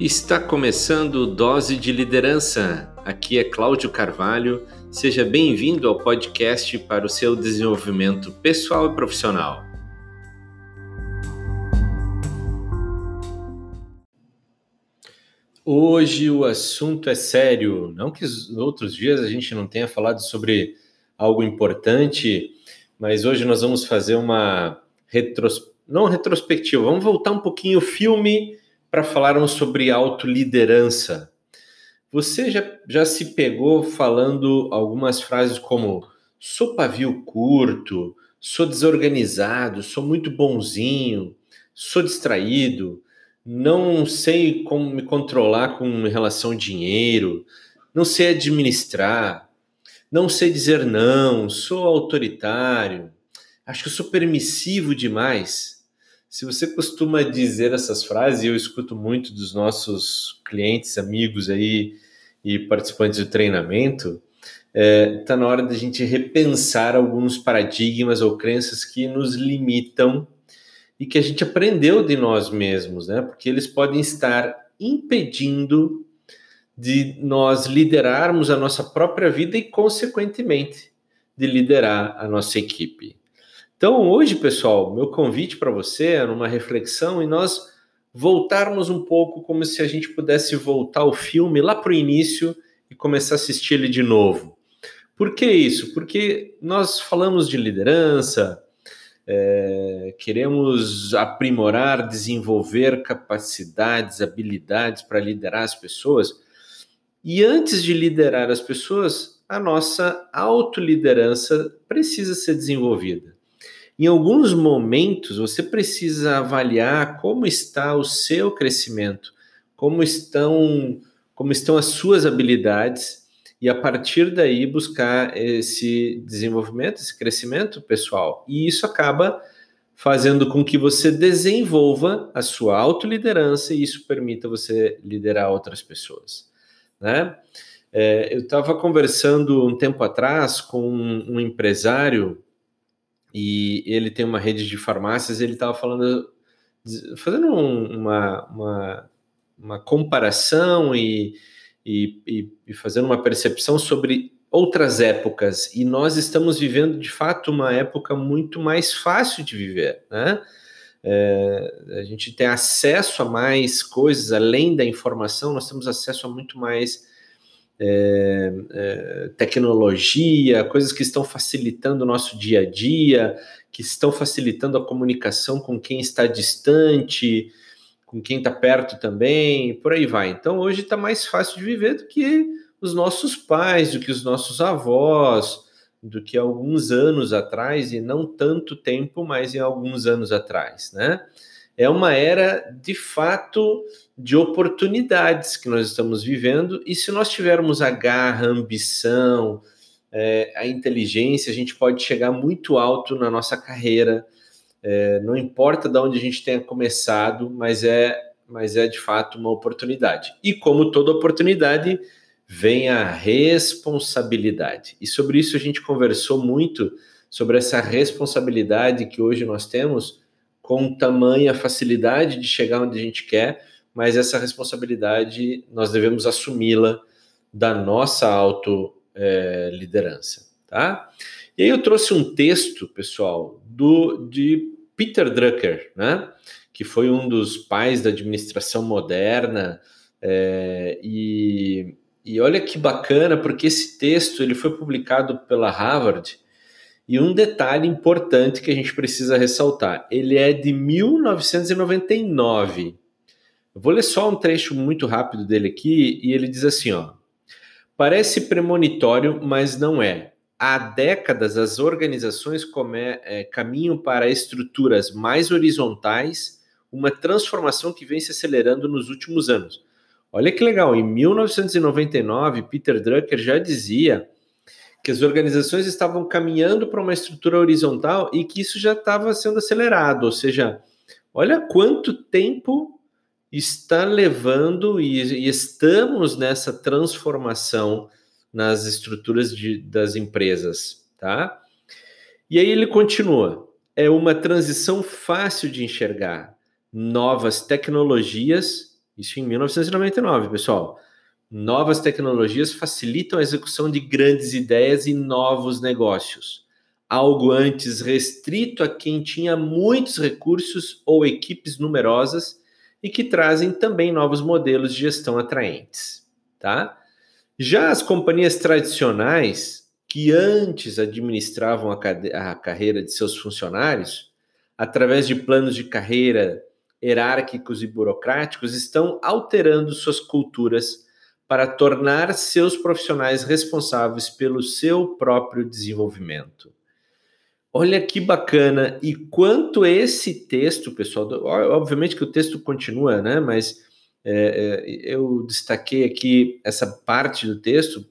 Está começando Dose de Liderança. Aqui é Cláudio Carvalho. Seja bem-vindo ao podcast para o seu desenvolvimento pessoal e profissional. Hoje o assunto é sério. Não que os outros dias a gente não tenha falado sobre algo importante, mas hoje nós vamos fazer uma retros... não retrospectiva, vamos voltar um pouquinho o filme para falarmos sobre autoliderança. Você já, já se pegou falando algumas frases como sou pavio curto, sou desorganizado, sou muito bonzinho, sou distraído, não sei como me controlar com relação ao dinheiro, não sei administrar, não sei dizer não, sou autoritário, acho que sou permissivo demais. Se você costuma dizer essas frases, e eu escuto muito dos nossos clientes, amigos aí e participantes do treinamento, está é, tá na hora da gente repensar alguns paradigmas ou crenças que nos limitam e que a gente aprendeu de nós mesmos, né? Porque eles podem estar impedindo de nós liderarmos a nossa própria vida e, consequentemente, de liderar a nossa equipe. Então, hoje, pessoal, meu convite para você é numa reflexão e nós voltarmos um pouco como se a gente pudesse voltar o filme lá para o início e começar a assistir ele de novo. Por que isso? Porque nós falamos de liderança, é, queremos aprimorar, desenvolver capacidades, habilidades para liderar as pessoas. E antes de liderar as pessoas, a nossa autoliderança precisa ser desenvolvida. Em alguns momentos, você precisa avaliar como está o seu crescimento, como estão, como estão as suas habilidades e a partir daí buscar esse desenvolvimento, esse crescimento pessoal. E isso acaba fazendo com que você desenvolva a sua autoliderança e isso permita você liderar outras pessoas, né? É, eu estava conversando um tempo atrás com um empresário e ele tem uma rede de farmácias, ele estava falando, fazendo uma, uma, uma comparação e, e, e, fazendo uma percepção sobre outras épocas, e nós estamos vivendo de fato uma época muito mais fácil de viver, né? É, a gente tem acesso a mais coisas além da informação, nós temos acesso a muito mais é, é, tecnologia, coisas que estão facilitando o nosso dia a dia, que estão facilitando a comunicação com quem está distante, com quem está perto também, por aí vai. Então hoje está mais fácil de viver do que os nossos pais, do que os nossos avós, do que alguns anos atrás, e não tanto tempo, mas em alguns anos atrás, né? é uma era de fato de oportunidades que nós estamos vivendo, e se nós tivermos a garra, a ambição, é, a inteligência, a gente pode chegar muito alto na nossa carreira. É, não importa de onde a gente tenha começado, mas é, mas é de fato uma oportunidade. E como toda oportunidade, vem a responsabilidade. E sobre isso a gente conversou muito sobre essa responsabilidade que hoje nós temos com tamanha facilidade de chegar onde a gente quer, mas essa responsabilidade nós devemos assumi-la da nossa auto é, tá? E aí eu trouxe um texto, pessoal, do de Peter Drucker, né? Que foi um dos pais da administração moderna é, e, e olha que bacana porque esse texto ele foi publicado pela Harvard e um detalhe importante que a gente precisa ressaltar: ele é de 1999. Vou ler só um trecho muito rápido dele aqui e ele diz assim: ó. Parece premonitório, mas não é. Há décadas as organizações é, caminham para estruturas mais horizontais, uma transformação que vem se acelerando nos últimos anos. Olha que legal, em 1999, Peter Drucker já dizia que as organizações estavam caminhando para uma estrutura horizontal e que isso já estava sendo acelerado, ou seja, olha quanto tempo está levando e, e estamos nessa transformação nas estruturas de, das empresas, tá? E aí ele continua: é uma transição fácil de enxergar, novas tecnologias Isso em 1999, pessoal. Novas tecnologias facilitam a execução de grandes ideias e novos negócios. Algo antes restrito a quem tinha muitos recursos ou equipes numerosas e que trazem também novos modelos de gestão atraentes, tá? Já as companhias tradicionais, que antes administravam a, a carreira de seus funcionários, através de planos de carreira hierárquicos e burocráticos, estão alterando suas culturas para tornar seus profissionais responsáveis pelo seu próprio desenvolvimento. Olha que bacana! E quanto esse texto, pessoal, obviamente que o texto continua, né? Mas é, é, eu destaquei aqui essa parte do texto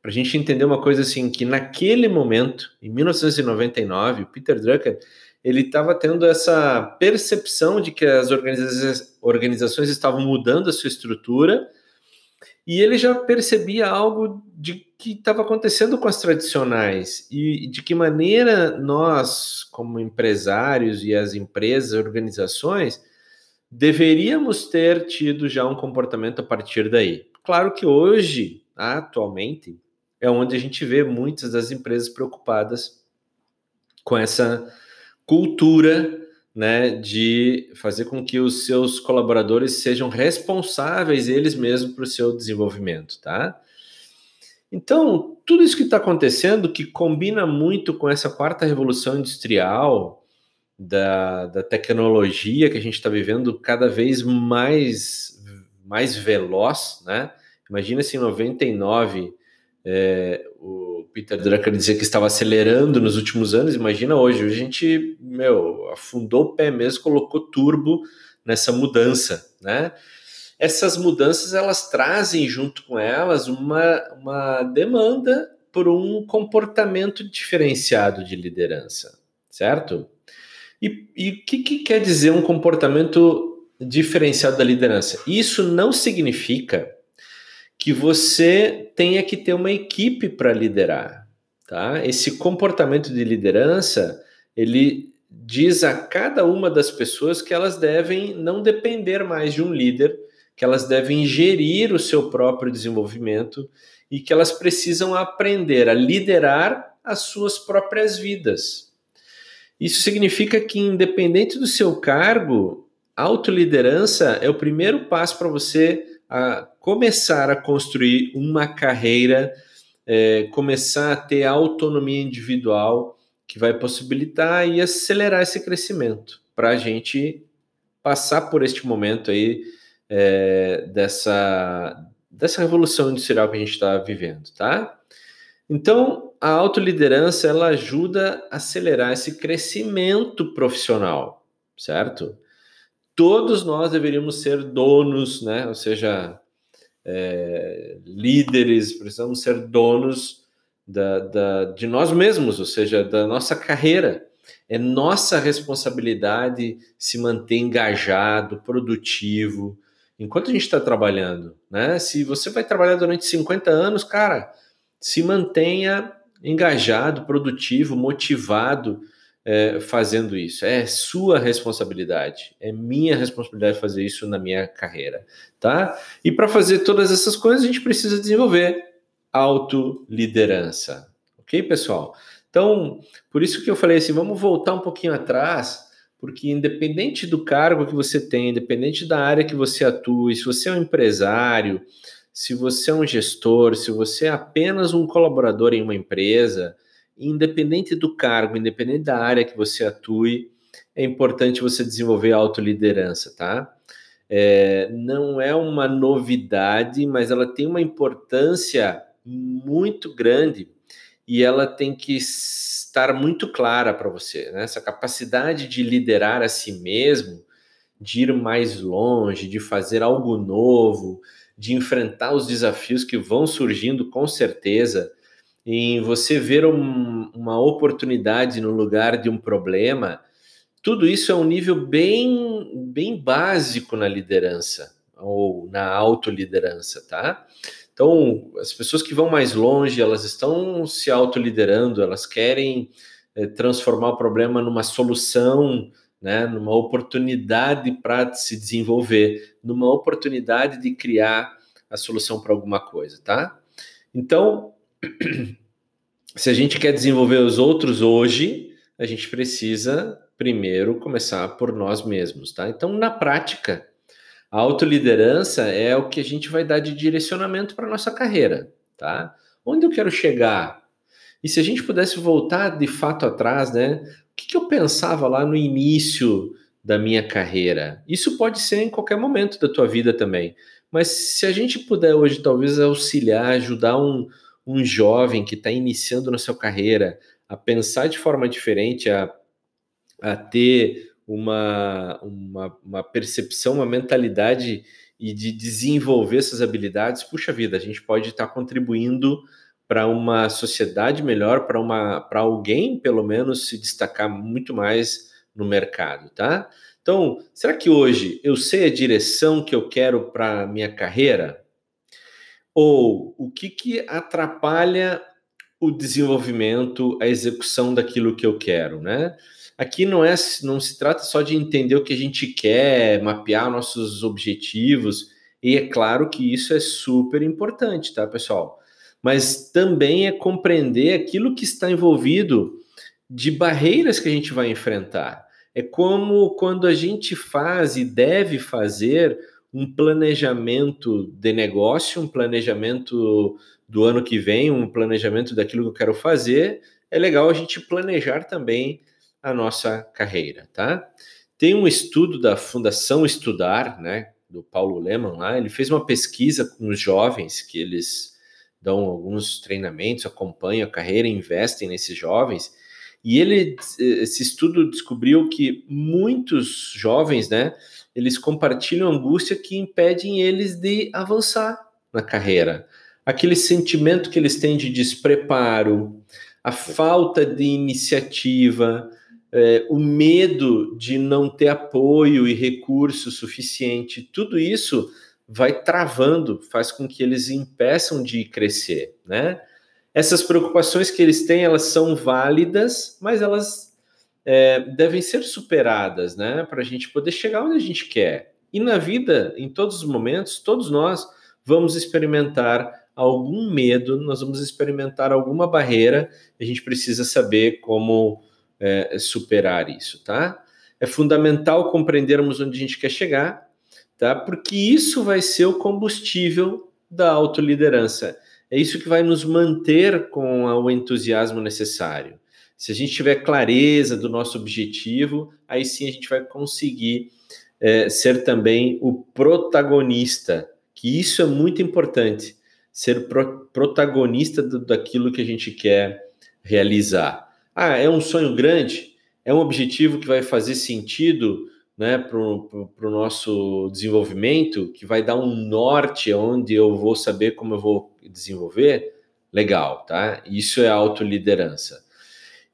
para a gente entender uma coisa assim, que naquele momento, em 1999, o Peter Drucker, ele estava tendo essa percepção de que as organiza organizações estavam mudando a sua estrutura e ele já percebia algo de que estava acontecendo com as tradicionais e de que maneira nós, como empresários e as empresas, organizações, deveríamos ter tido já um comportamento a partir daí. Claro que hoje, atualmente, é onde a gente vê muitas das empresas preocupadas com essa cultura né, de fazer com que os seus colaboradores sejam responsáveis eles mesmos para o seu desenvolvimento, tá? Então, tudo isso que está acontecendo, que combina muito com essa quarta revolução industrial, da, da tecnologia que a gente está vivendo cada vez mais, mais veloz, né? Imagina se em 99 é, o Peter Drucker dizia que estava acelerando nos últimos anos, imagina hoje, a gente, meu, afundou o pé mesmo, colocou turbo nessa mudança, né? Essas mudanças, elas trazem junto com elas uma, uma demanda por um comportamento diferenciado de liderança, certo? E o que, que quer dizer um comportamento diferenciado da liderança? Isso não significa que você tenha que ter uma equipe para liderar, tá? Esse comportamento de liderança, ele diz a cada uma das pessoas que elas devem não depender mais de um líder, que elas devem gerir o seu próprio desenvolvimento e que elas precisam aprender a liderar as suas próprias vidas. Isso significa que, independente do seu cargo, autoliderança é o primeiro passo para você a começar a construir uma carreira, é, começar a ter autonomia individual que vai possibilitar e acelerar esse crescimento para a gente passar por este momento aí é, dessa, dessa revolução industrial que a gente está vivendo, tá? Então, a autoliderança ela ajuda a acelerar esse crescimento profissional, certo? Todos nós deveríamos ser donos, né? Ou seja, é, líderes, precisamos ser donos da, da, de nós mesmos, ou seja, da nossa carreira. É nossa responsabilidade se manter engajado, produtivo, enquanto a gente está trabalhando, né? Se você vai trabalhar durante 50 anos, cara, se mantenha engajado, produtivo, motivado é, fazendo isso. É sua responsabilidade, é minha responsabilidade fazer isso na minha carreira, tá? E para fazer todas essas coisas a gente precisa desenvolver autoliderança, ok, pessoal? Então, por isso que eu falei assim, vamos voltar um pouquinho atrás, porque independente do cargo que você tem, independente da área que você atua, se você é um empresário, se você é um gestor, se você é apenas um colaborador em uma empresa, independente do cargo, independente da área que você atue, é importante você desenvolver autoliderança, tá? É, não é uma novidade, mas ela tem uma importância muito grande e ela tem que estar muito clara para você. Né? Essa capacidade de liderar a si mesmo, de ir mais longe, de fazer algo novo, de enfrentar os desafios que vão surgindo com certeza, em você ver um, uma oportunidade no lugar de um problema, tudo isso é um nível bem, bem básico na liderança ou na autoliderança, tá? Então, as pessoas que vão mais longe, elas estão se autoliderando, elas querem é, transformar o problema numa solução né? Numa oportunidade para se desenvolver, numa oportunidade de criar a solução para alguma coisa, tá? Então, se a gente quer desenvolver os outros hoje, a gente precisa primeiro começar por nós mesmos, tá? Então, na prática, a autoliderança é o que a gente vai dar de direcionamento para nossa carreira, tá? Onde eu quero chegar? E se a gente pudesse voltar de fato atrás, né? O que, que eu pensava lá no início da minha carreira? Isso pode ser em qualquer momento da tua vida também. Mas se a gente puder hoje talvez auxiliar, ajudar um, um jovem que está iniciando na sua carreira a pensar de forma diferente, a, a ter uma, uma, uma percepção, uma mentalidade e de desenvolver essas habilidades, puxa vida, a gente pode estar tá contribuindo para uma sociedade melhor, para uma para alguém pelo menos se destacar muito mais no mercado, tá? Então, será que hoje eu sei a direção que eu quero para minha carreira? Ou o que, que atrapalha o desenvolvimento, a execução daquilo que eu quero, né? Aqui não é, não se trata só de entender o que a gente quer, mapear nossos objetivos, e é claro que isso é super importante, tá, pessoal? Mas também é compreender aquilo que está envolvido de barreiras que a gente vai enfrentar. É como quando a gente faz e deve fazer um planejamento de negócio, um planejamento do ano que vem, um planejamento daquilo que eu quero fazer, é legal a gente planejar também a nossa carreira, tá? Tem um estudo da Fundação Estudar, né, do Paulo Leman lá, ele fez uma pesquisa com os jovens que eles dão alguns treinamentos, acompanham a carreira, investem nesses jovens, e ele, esse estudo descobriu que muitos jovens, né, eles compartilham angústia que impedem eles de avançar na carreira. Aquele sentimento que eles têm de despreparo, a falta de iniciativa, é, o medo de não ter apoio e recurso suficiente, tudo isso vai travando, faz com que eles impeçam de crescer, né? Essas preocupações que eles têm, elas são válidas, mas elas é, devem ser superadas, né? Para a gente poder chegar onde a gente quer. E na vida, em todos os momentos, todos nós vamos experimentar algum medo, nós vamos experimentar alguma barreira, a gente precisa saber como é, superar isso, tá? É fundamental compreendermos onde a gente quer chegar, tá? Porque isso vai ser o combustível da autoliderança. É isso que vai nos manter com o entusiasmo necessário. Se a gente tiver clareza do nosso objetivo, aí sim a gente vai conseguir é, ser também o protagonista, que isso é muito importante, ser pro, protagonista do, daquilo que a gente quer realizar. Ah, é um sonho grande? É um objetivo que vai fazer sentido né, para o nosso desenvolvimento, que vai dar um norte onde eu vou saber como eu vou desenvolver, legal, tá? Isso é autoliderança.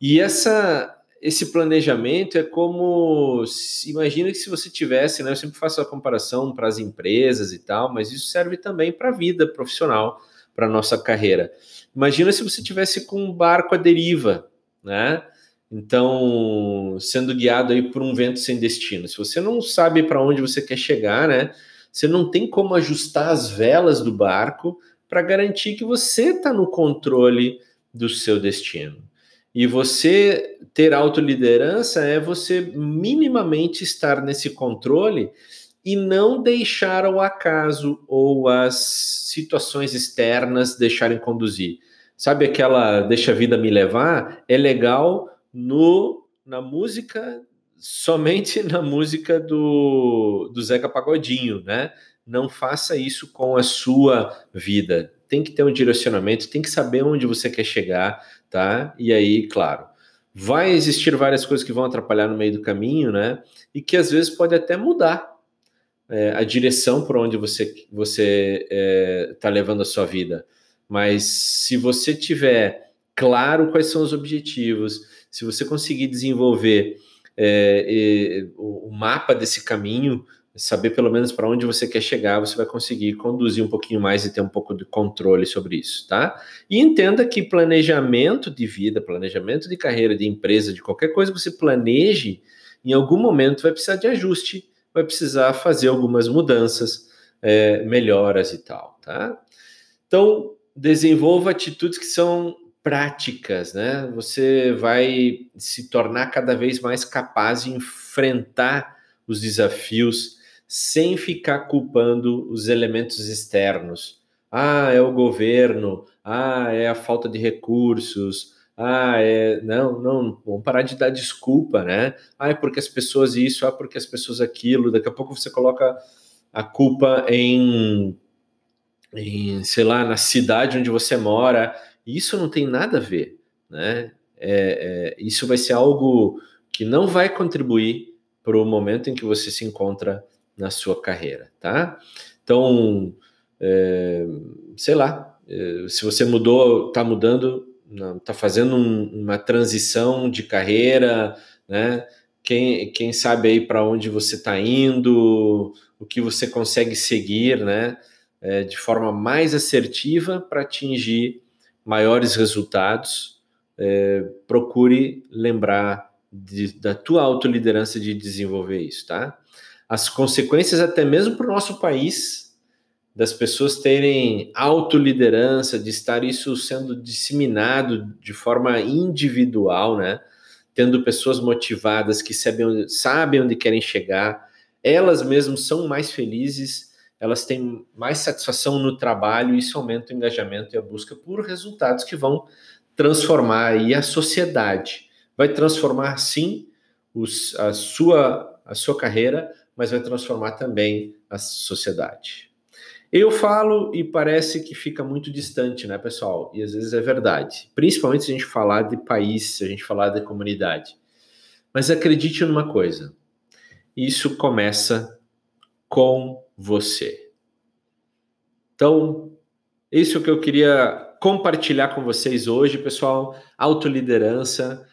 E essa esse planejamento é como imagina que se você tivesse, né, eu sempre faço a comparação para as empresas e tal, mas isso serve também para a vida profissional, para a nossa carreira. Imagina se você tivesse com um barco à deriva, né? Então, sendo guiado aí por um vento sem destino. Se você não sabe para onde você quer chegar, né? Você não tem como ajustar as velas do barco para garantir que você está no controle do seu destino. E você ter autoliderança é você minimamente estar nesse controle e não deixar ao acaso ou as situações externas deixarem conduzir. Sabe aquela deixa a vida me levar? É legal no na música, somente na música do, do Zeca Pagodinho, né? Não faça isso com a sua vida. Tem que ter um direcionamento, tem que saber onde você quer chegar, tá? E aí, claro, vai existir várias coisas que vão atrapalhar no meio do caminho, né? E que às vezes pode até mudar é, a direção por onde você você está é, tá levando a sua vida. Mas se você tiver claro quais são os objetivos, se você conseguir desenvolver é, o, o mapa desse caminho, saber pelo menos para onde você quer chegar, você vai conseguir conduzir um pouquinho mais e ter um pouco de controle sobre isso, tá? E entenda que planejamento de vida, planejamento de carreira, de empresa, de qualquer coisa que você planeje, em algum momento vai precisar de ajuste, vai precisar fazer algumas mudanças, é, melhoras e tal, tá? Então, desenvolva atitudes que são práticas, né? Você vai se tornar cada vez mais capaz de enfrentar os desafios sem ficar culpando os elementos externos. Ah, é o governo, ah, é a falta de recursos, ah, é. Não, não, vamos parar de dar desculpa, né? Ah, é porque as pessoas isso, ah, porque as pessoas aquilo. Daqui a pouco você coloca a culpa em, em sei lá, na cidade onde você mora. Isso não tem nada a ver, né? É, é, isso vai ser algo que não vai contribuir para o momento em que você se encontra na sua carreira, tá? Então, é, sei lá, é, se você mudou, está mudando, está fazendo um, uma transição de carreira, né? Quem, quem sabe aí para onde você está indo, o que você consegue seguir, né? É, de forma mais assertiva para atingir maiores resultados. É, procure lembrar de, da tua autoliderança de desenvolver isso, tá? As consequências até mesmo para o nosso país das pessoas terem autoliderança, de estar isso sendo disseminado de forma individual, né? Tendo pessoas motivadas que sabem sabem onde querem chegar, elas mesmas são mais felizes, elas têm mais satisfação no trabalho e isso aumenta o engajamento e a busca por resultados que vão transformar aí a sociedade vai transformar sim os, a, sua, a sua carreira, mas vai transformar também a sociedade. Eu falo e parece que fica muito distante, né, pessoal? E às vezes é verdade. Principalmente se a gente falar de país, se a gente falar de comunidade. Mas acredite numa coisa: isso começa com você. Então, isso que eu queria compartilhar com vocês hoje, pessoal. Autoliderança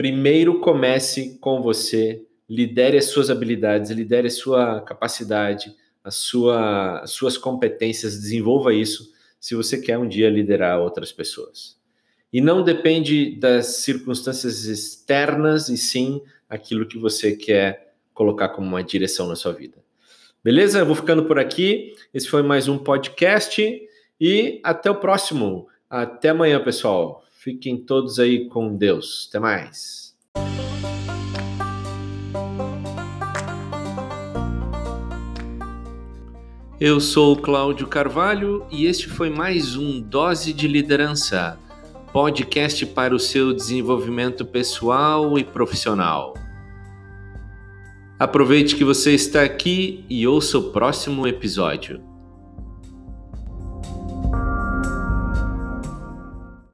Primeiro comece com você, lidere as suas habilidades, lidere a sua capacidade, a sua, as suas competências, desenvolva isso se você quer um dia liderar outras pessoas. E não depende das circunstâncias externas, e sim aquilo que você quer colocar como uma direção na sua vida. Beleza? Eu vou ficando por aqui. Esse foi mais um podcast e até o próximo. Até amanhã, pessoal. Fiquem todos aí com Deus. Até mais. Eu sou Cláudio Carvalho e este foi mais um Dose de Liderança, podcast para o seu desenvolvimento pessoal e profissional. Aproveite que você está aqui e ouça o próximo episódio.